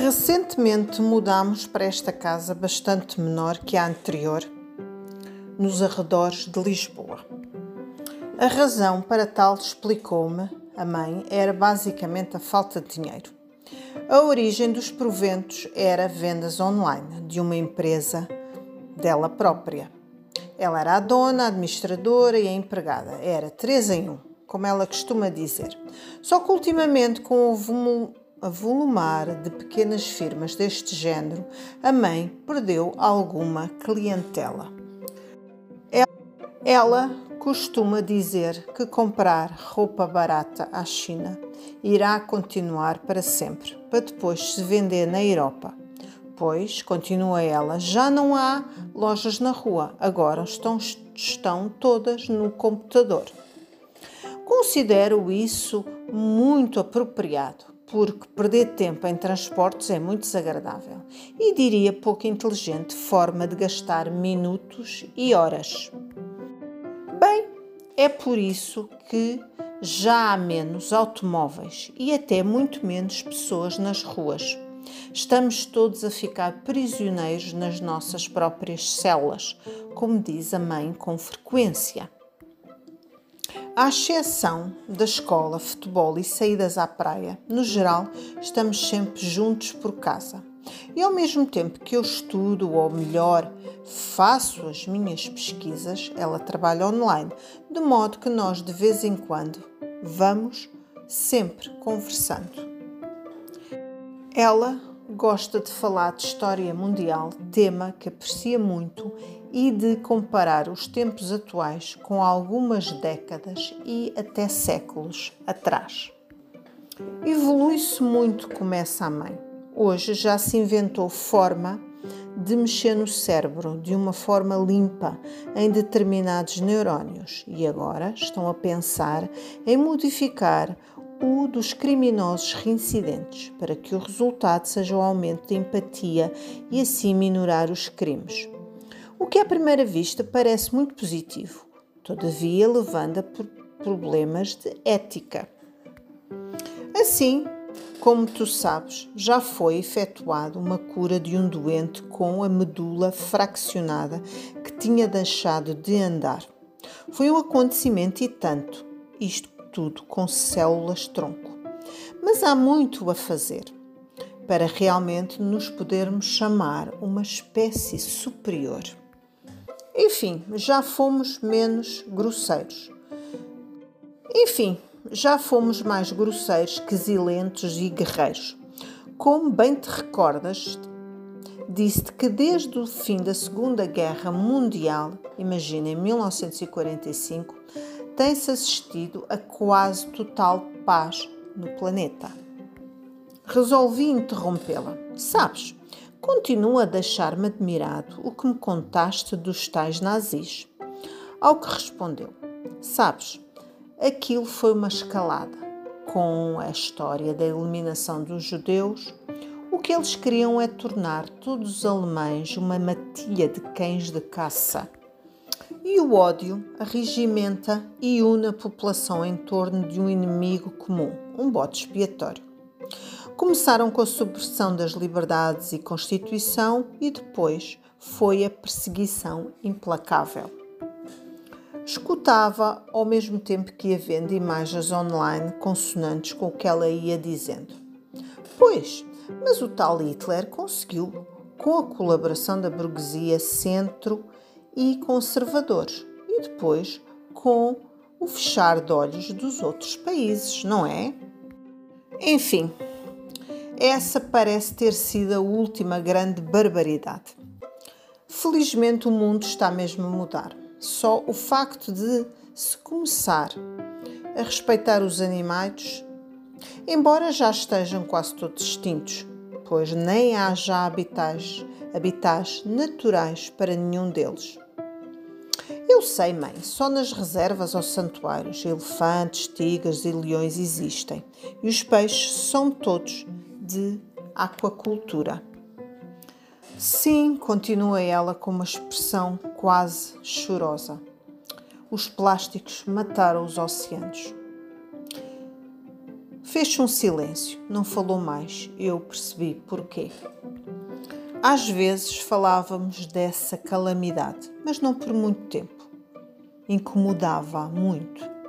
Recentemente mudámos para esta casa bastante menor que a anterior, nos arredores de Lisboa. A razão para tal, explicou-me a mãe, era basicamente a falta de dinheiro. A origem dos proventos era vendas online de uma empresa dela própria. Ela era a dona, a administradora e a empregada. Era três em um, como ela costuma dizer. Só que ultimamente, com o volumar de pequenas firmas deste género, a mãe perdeu alguma clientela. Ela costuma dizer que comprar roupa barata à China irá continuar para sempre, para depois se vender na Europa. Pois, continua ela, já não há lojas na rua, agora estão, estão todas no computador. Considero isso muito apropriado, porque perder tempo em transportes é muito desagradável e diria pouco inteligente forma de gastar minutos e horas. Bem, é por isso que já há menos automóveis e até muito menos pessoas nas ruas. Estamos todos a ficar prisioneiros nas nossas próprias celas, como diz a mãe com frequência. À exceção da escola, futebol e saídas à praia, no geral, estamos sempre juntos por casa. E ao mesmo tempo que eu estudo, ou melhor, faço as minhas pesquisas, ela trabalha online, de modo que nós de vez em quando vamos sempre conversando. Ela gosta de falar de história mundial, tema que aprecia muito, e de comparar os tempos atuais com algumas décadas e até séculos atrás. Evolui-se muito, começa a mãe Hoje já se inventou forma de mexer no cérebro de uma forma limpa em determinados neurónios e agora estão a pensar em modificar o dos criminosos reincidentes para que o resultado seja o aumento de empatia e assim minorar os crimes. O que à primeira vista parece muito positivo, todavia levando a problemas de ética. Assim, como tu sabes, já foi efetuada uma cura de um doente com a medula fraccionada que tinha deixado de andar. Foi um acontecimento e tanto, isto tudo com células tronco. Mas há muito a fazer para realmente nos podermos chamar uma espécie superior. Enfim, já fomos menos grosseiros. Enfim, já fomos mais grosseiros, quesilentos e guerreiros. Como bem te recordas, disse-te que desde o fim da Segunda Guerra Mundial, imagina em 1945, tem-se assistido a quase total paz no planeta. Resolvi interrompê-la. Sabes, continua a deixar-me admirado o que me contaste dos tais nazis. Ao que respondeu: Sabes, Aquilo foi uma escalada. Com a história da eliminação dos judeus, o que eles queriam é tornar todos os alemães uma matilha de cães de caça. E o ódio arregimenta e une a população em torno de um inimigo comum, um bote expiatório. Começaram com a supressão das liberdades e Constituição e depois foi a perseguição implacável. Escutava ao mesmo tempo que ia vendo imagens online consonantes com o que ela ia dizendo. Pois, mas o tal Hitler conseguiu, com a colaboração da burguesia centro e conservadores, e depois com o fechar de olhos dos outros países, não é? Enfim, essa parece ter sido a última grande barbaridade. Felizmente o mundo está mesmo a mudar. Só o facto de se começar a respeitar os animais, embora já estejam quase todos extintos, pois nem há já habitats, habitats naturais para nenhum deles. Eu sei, mãe, só nas reservas ou santuários elefantes, tigres e leões existem e os peixes são todos de aquacultura. Sim, continua ela com uma expressão quase chorosa. Os plásticos mataram os oceanos. Fez-se um silêncio, não falou mais. Eu percebi porquê. Às vezes falávamos dessa calamidade, mas não por muito tempo. Incomodava muito.